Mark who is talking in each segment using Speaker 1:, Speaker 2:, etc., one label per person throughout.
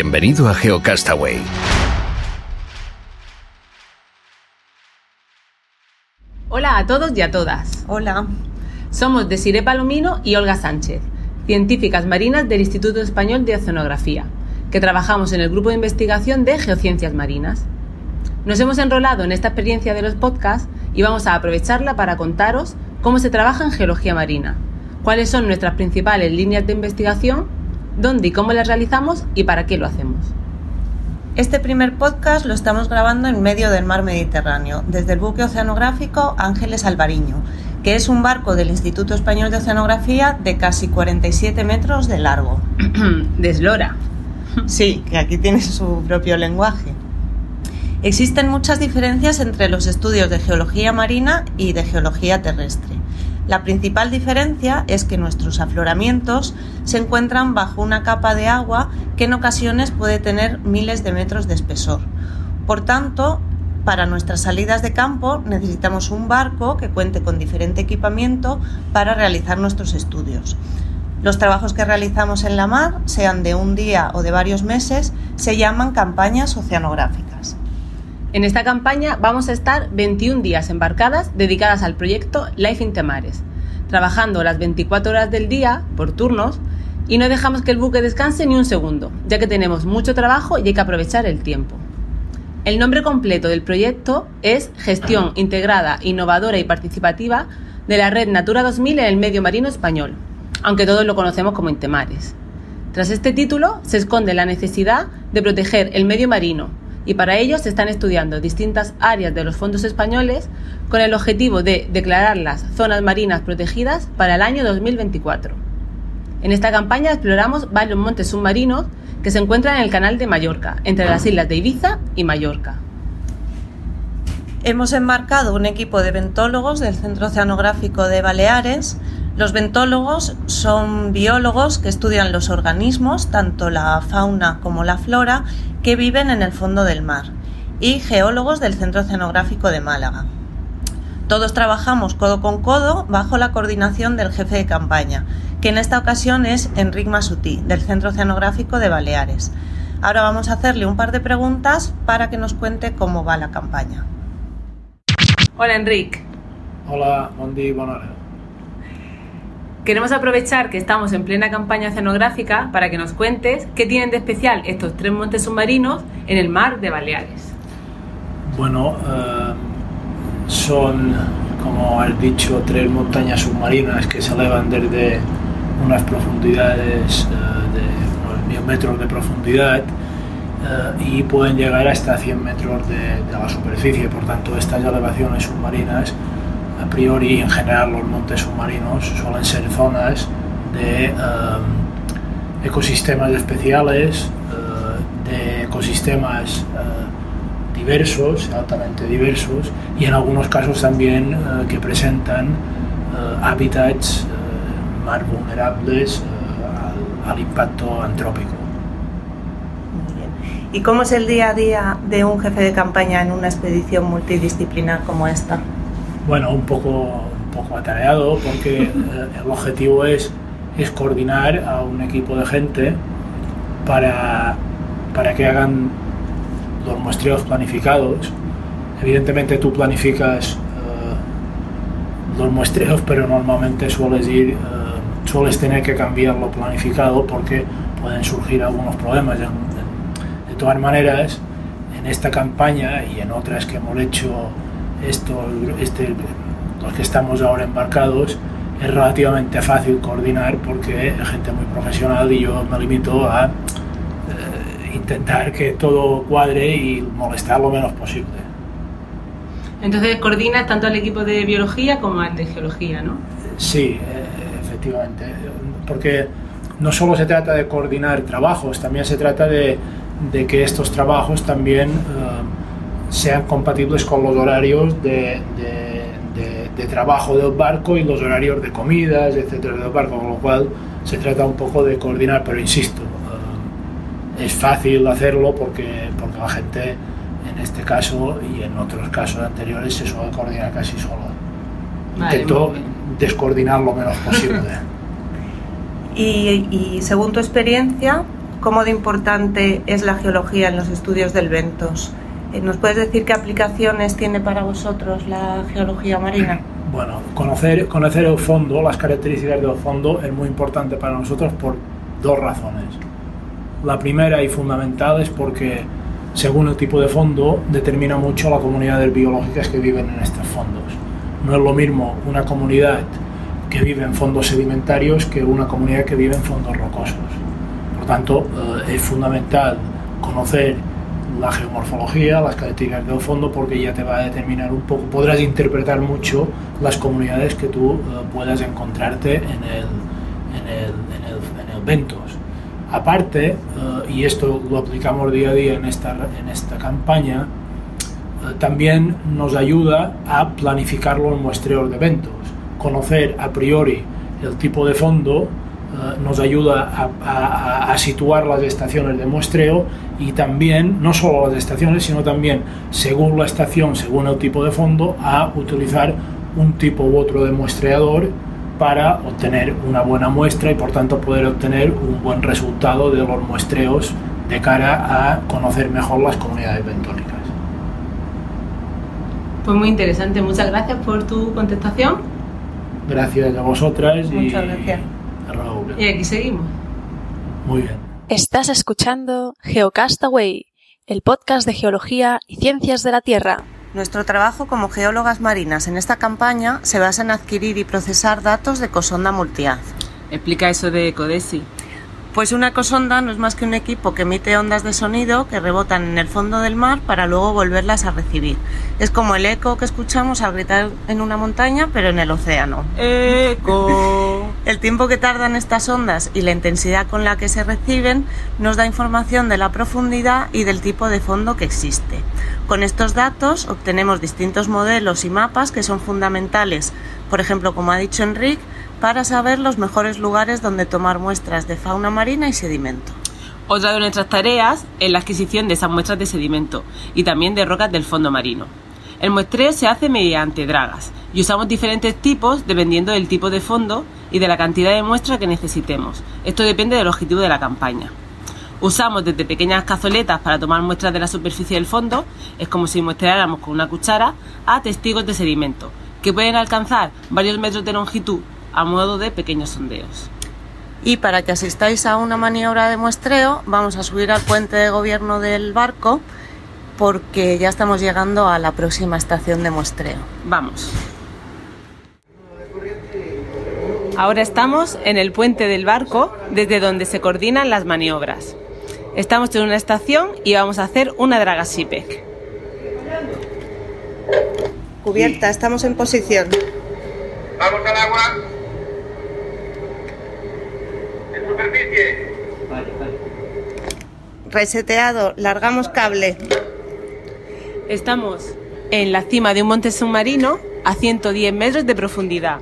Speaker 1: Bienvenido a GeoCastaway.
Speaker 2: Hola a todos y a todas.
Speaker 3: Hola.
Speaker 2: Somos Desiree Palomino y Olga Sánchez, científicas marinas del Instituto Español de Oceanografía, que trabajamos en el grupo de investigación de Geociencias Marinas. Nos hemos enrolado en esta experiencia de los podcasts y vamos a aprovecharla para contaros cómo se trabaja en geología marina, cuáles son nuestras principales líneas de investigación dónde y cómo las realizamos y para qué lo hacemos.
Speaker 3: Este primer podcast lo estamos grabando en medio del mar Mediterráneo, desde el buque oceanográfico Ángeles Alvariño, que es un barco del Instituto Español de Oceanografía de casi 47 metros de largo.
Speaker 2: Deslora.
Speaker 3: Sí, que aquí tiene su propio lenguaje. Existen muchas diferencias entre los estudios de geología marina y de geología terrestre. La principal diferencia es que nuestros afloramientos se encuentran bajo una capa de agua que en ocasiones puede tener miles de metros de espesor. Por tanto, para nuestras salidas de campo necesitamos un barco que cuente con diferente equipamiento para realizar nuestros estudios. Los trabajos que realizamos en la mar, sean de un día o de varios meses, se llaman campañas oceanográficas.
Speaker 2: En esta campaña vamos a estar 21 días embarcadas dedicadas al proyecto Life in Temares, trabajando las 24 horas del día por turnos y no dejamos que el buque descanse ni un segundo, ya que tenemos mucho trabajo y hay que aprovechar el tiempo. El nombre completo del proyecto es Gestión Integrada, Innovadora y Participativa de la Red Natura 2000 en el medio marino español, aunque todos lo conocemos como Intemares. Tras este título se esconde la necesidad de proteger el medio marino, y para ello se están estudiando distintas áreas de los fondos españoles con el objetivo de declarar las zonas marinas protegidas para el año 2024. En esta campaña exploramos varios montes submarinos que se encuentran en el canal de Mallorca, entre las islas de Ibiza y Mallorca.
Speaker 3: Hemos embarcado un equipo de ventólogos del Centro Oceanográfico de Baleares. Los ventólogos son biólogos que estudian los organismos, tanto la fauna como la flora, que viven en el fondo del mar, y geólogos del Centro Oceanográfico de Málaga. Todos trabajamos codo con codo bajo la coordinación del jefe de campaña, que en esta ocasión es Enric Masutí, del Centro Oceanográfico de Baleares. Ahora vamos a hacerle un par de preguntas para que nos cuente cómo va la campaña.
Speaker 2: Hola Enric.
Speaker 4: Hola, buen día,
Speaker 2: Queremos aprovechar que estamos en plena campaña oceanográfica para que nos cuentes qué tienen de especial estos tres montes submarinos en el mar de Baleares.
Speaker 4: Bueno, eh, son, como has dicho, tres montañas submarinas que se elevan desde unas profundidades eh, de unos mil metros de profundidad eh, y pueden llegar hasta 100 metros de, de la superficie. Por tanto, estas elevaciones submarinas a priori en general los montes submarinos suelen ser zonas de em, ecosistemas especiales, eh, de ecosistemas eh, diversos, altamente diversos, y en algunos casos también eh, que presentan hábitats más vulnerables al, al impacto antrópico.
Speaker 3: ¿Y cómo es el día a día de un jefe de campaña en una expedición multidisciplinar como esta?
Speaker 4: Bueno, un poco, un poco atareado porque el objetivo es, es coordinar a un equipo de gente para, para que hagan los muestreos planificados. Evidentemente tú planificas eh, los muestreos, pero normalmente sueles ir, eh, sueles tener que cambiar lo planificado porque pueden surgir algunos problemas. De todas maneras, en esta campaña y en otras que hemos hecho esto, este, los que estamos ahora embarcados, es relativamente fácil coordinar porque es gente muy profesional y yo me limito a eh, intentar que todo cuadre y molestar lo menos posible.
Speaker 2: Entonces coordinas tanto al equipo de biología como al de geología, ¿no?
Speaker 4: Sí, eh, efectivamente, porque no solo se trata de coordinar trabajos, también se trata de, de que estos trabajos también uh, sean compatibles con los horarios de, de, de, trabajo del barco y los horarios de comidas, etcétera, del barco, con lo cual se trata un poco de coordinar, pero insisto, uh, es fácil hacerlo porque, porque la gente en este caso y en otros casos anteriores se suele coordinar casi solo. Vale, Intento descoordinar lo menos posible.
Speaker 3: y, y según tu experiencia, ¿cómo de importante es la geología en los estudios del Ventos? Eh, ¿Nos puedes decir qué aplicaciones tiene para vosotros la geología marina?
Speaker 4: Bueno, conocer, conocer el fondo, las características del fondo es muy importante para nosotros por dos razones. La primera y fundamental es porque según el tipo de fondo, determina mucho la comunidad de biológicas que viven en estos fondos. No es lo mismo una comunidad que vive en fondos sedimentarios que una comunidad que vive en fondos rocosos. Por tanto, eh, es fundamental conocer la geomorfología, las características del fondo, porque ya te va a determinar un poco, podrás interpretar mucho las comunidades que tú eh, puedas encontrarte en el, en el, en el, en el Ventos. Aparte, uh, y esto lo aplicamos día a día en esta, en esta campaña, uh, también nos ayuda a planificar los muestreos de eventos. Conocer a priori el tipo de fondo uh, nos ayuda a, a, a, situar las estaciones de muestreo y también, no solo las estaciones, sino también, según la estación, según el tipo de fondo, a utilizar un tipo u otro de muestreador para obtener una buena muestra y por tanto poder obtener un buen resultado de los muestreos de cara a conocer mejor las comunidades bentónicas.
Speaker 2: Pues muy interesante, muchas gracias por tu contestación.
Speaker 4: Gracias a vosotras
Speaker 3: Muchas y gracias.
Speaker 2: Y aquí seguimos.
Speaker 4: Muy bien.
Speaker 5: Estás escuchando Geocastaway, el podcast de geología y ciencias de la Tierra.
Speaker 3: Nuestro trabajo como geólogas marinas en esta campaña se basa en adquirir y procesar datos de Cosonda Multiaz.
Speaker 2: Explica eso de Codesi.
Speaker 3: Pues una ecosonda no es más que un equipo que emite ondas de sonido que rebotan en el fondo del mar para luego volverlas a recibir. Es como el eco que escuchamos al gritar en una montaña, pero en el océano.
Speaker 2: ¡Eco!
Speaker 3: El tiempo que tardan estas ondas y la intensidad con la que se reciben nos da información de la profundidad y del tipo de fondo que existe. Con estos datos obtenemos distintos modelos y mapas que son fundamentales, por ejemplo, como ha dicho Enrique, para saber los mejores lugares donde tomar muestras de fauna marina y sedimento.
Speaker 2: Otra de nuestras tareas es la adquisición de esas muestras de sedimento y también de rocas del fondo marino. El muestreo se hace mediante dragas y usamos diferentes tipos dependiendo del tipo de fondo y de la cantidad de muestras que necesitemos. Esto depende del objetivo de la campaña. Usamos desde pequeñas cazoletas para tomar muestras de la superficie del fondo, es como si muestráramos con una cuchara, a testigos de sedimento, que pueden alcanzar varios metros de longitud a modo de pequeños sondeos.
Speaker 3: Y para que asistáis a una maniobra de muestreo, vamos a subir al puente de gobierno del barco porque ya estamos llegando a la próxima estación de muestreo.
Speaker 2: Vamos. Ahora estamos en el puente del barco desde donde se coordinan las maniobras. Estamos en una estación y vamos a hacer una draga SIPEC.
Speaker 3: Cubierta, estamos en posición.
Speaker 6: Vamos al agua.
Speaker 3: Reseteado, largamos cable.
Speaker 2: Estamos en la cima de un monte submarino a 110 metros de profundidad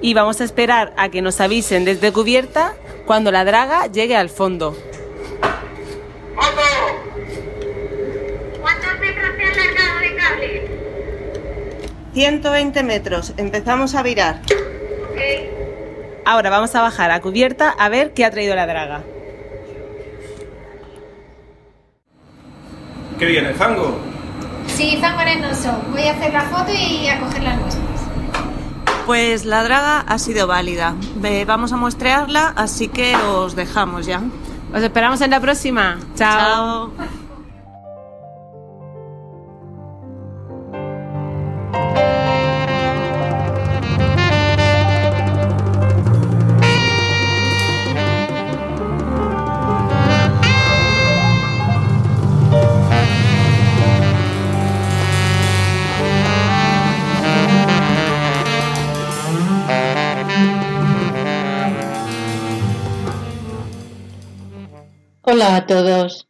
Speaker 2: y vamos a esperar a que nos avisen desde cubierta cuando la draga llegue al fondo.
Speaker 6: ¡Moto!
Speaker 7: ¿Cuántos metros te han largado de cable?
Speaker 3: 120 metros, empezamos a virar.
Speaker 2: Ahora vamos a bajar a cubierta a ver qué ha traído la draga.
Speaker 6: ¿Qué viene? ¿Fango?
Speaker 7: Sí, fango arenoso. Voy a hacer la foto y a coger las muestras.
Speaker 3: Pues la draga ha sido válida. Vamos a muestrearla, así que os dejamos ya.
Speaker 2: Os esperamos en la próxima. Chao.
Speaker 3: Chao.
Speaker 8: Hola a todos.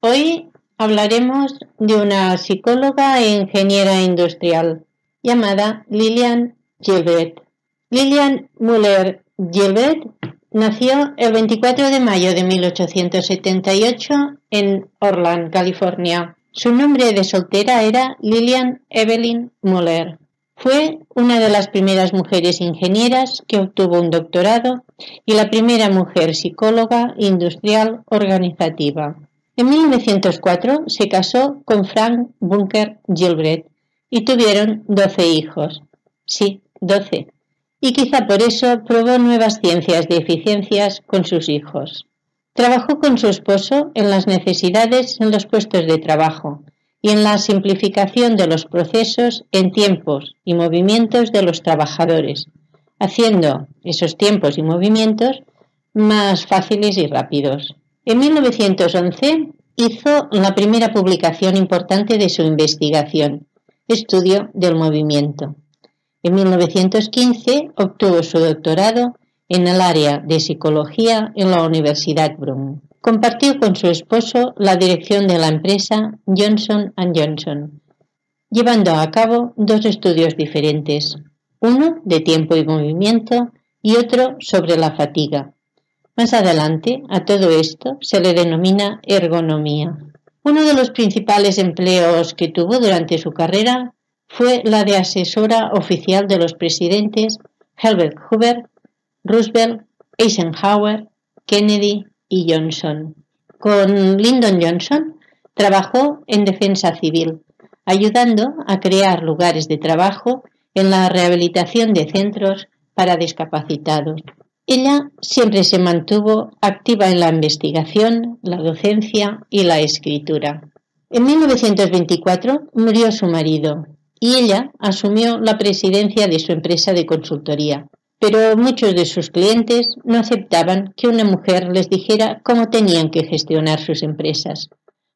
Speaker 8: Hoy hablaremos de una psicóloga e ingeniera industrial llamada Lillian Gilbert. Lillian Muller Gilbert nació el 24 de mayo de 1878 en Orland, California. Su nombre de soltera era Lillian Evelyn Muller. Fue una de las primeras mujeres ingenieras que obtuvo un doctorado y la primera mujer psicóloga industrial organizativa. En 1904 se casó con Frank Bunker Gilbert y tuvieron 12 hijos. Sí, 12. Y quizá por eso probó nuevas ciencias de eficiencias con sus hijos. Trabajó con su esposo en las necesidades en los puestos de trabajo y en la simplificación de los procesos en tiempos y movimientos de los trabajadores, haciendo esos tiempos y movimientos más fáciles y rápidos. En 1911 hizo la primera publicación importante de su investigación, Estudio del Movimiento. En 1915 obtuvo su doctorado en el área de psicología en la Universidad Brown. Compartió con su esposo la dirección de la empresa Johnson ⁇ Johnson, llevando a cabo dos estudios diferentes, uno de tiempo y movimiento y otro sobre la fatiga. Más adelante, a todo esto se le denomina ergonomía. Uno de los principales empleos que tuvo durante su carrera fue la de asesora oficial de los presidentes Herbert Hoover, Roosevelt, Eisenhower, Kennedy y Johnson. Con Lyndon Johnson trabajó en defensa civil, ayudando a crear lugares de trabajo en la rehabilitación de centros para discapacitados. Ella siempre se mantuvo activa en la investigación, la docencia y la escritura. En 1924 murió su marido y ella asumió la presidencia de su empresa de consultoría pero muchos de sus clientes no aceptaban que una mujer les dijera cómo tenían que gestionar sus empresas.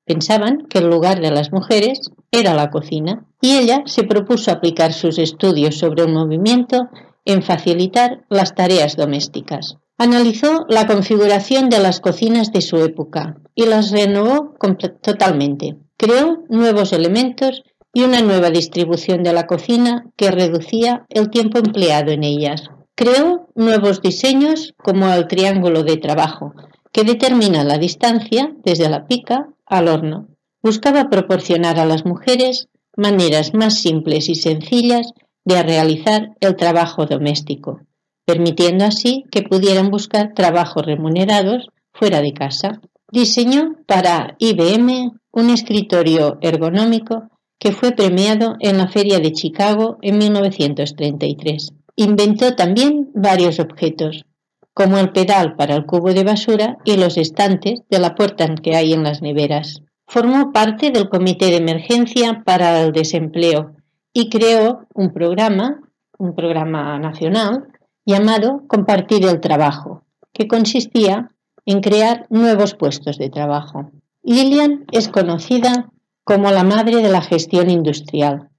Speaker 8: Pensaban que el lugar de las mujeres era la cocina y ella se propuso aplicar sus estudios sobre el movimiento en facilitar las tareas domésticas. Analizó la configuración de las cocinas de su época y las renovó totalmente. Creó nuevos elementos y una nueva distribución de la cocina que reducía el tiempo empleado en ellas. Creó nuevos diseños como el triángulo de trabajo, que determina la distancia desde la pica al horno. Buscaba proporcionar a las mujeres maneras más simples y sencillas de realizar el trabajo doméstico, permitiendo así que pudieran buscar trabajos remunerados fuera de casa. Diseñó para IBM un escritorio ergonómico que fue premiado en la Feria de Chicago en 1933. Inventó también varios objetos, como el pedal para el cubo de basura y los estantes de la puerta que hay en las neveras. Formó parte del Comité de Emergencia para el Desempleo y creó un programa, un programa nacional, llamado Compartir el Trabajo, que consistía en crear nuevos puestos de trabajo. Lillian es conocida como la madre de la gestión industrial.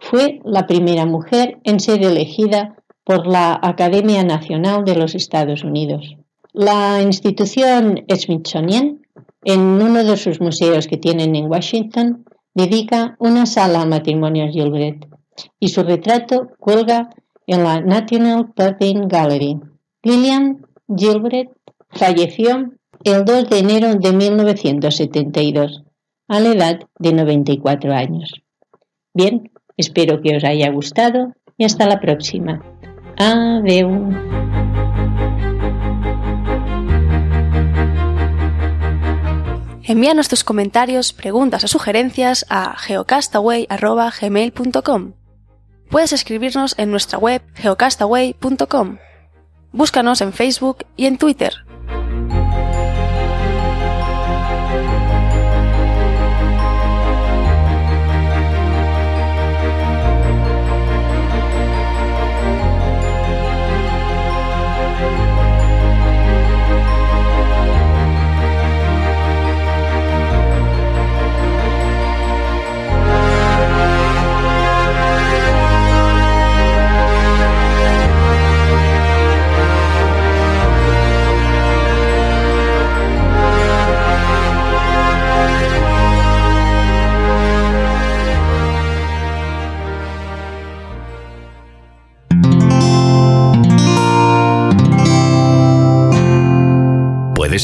Speaker 8: Fue la primera mujer en ser elegida por la Academia Nacional de los Estados Unidos. La institución Smithsonian, en uno de sus museos que tienen en Washington, dedica una sala a matrimonio Gilbert y su retrato cuelga en la National Painting Gallery. Lillian Gilbert falleció el 2 de enero de 1972 a la edad de 94 años. Bien, espero que os haya gustado y hasta la próxima. Adeu.
Speaker 5: Envíanos tus comentarios, preguntas o sugerencias a geocastaway.gmail.com. Puedes escribirnos en nuestra web geocastaway.com. Búscanos en Facebook y en Twitter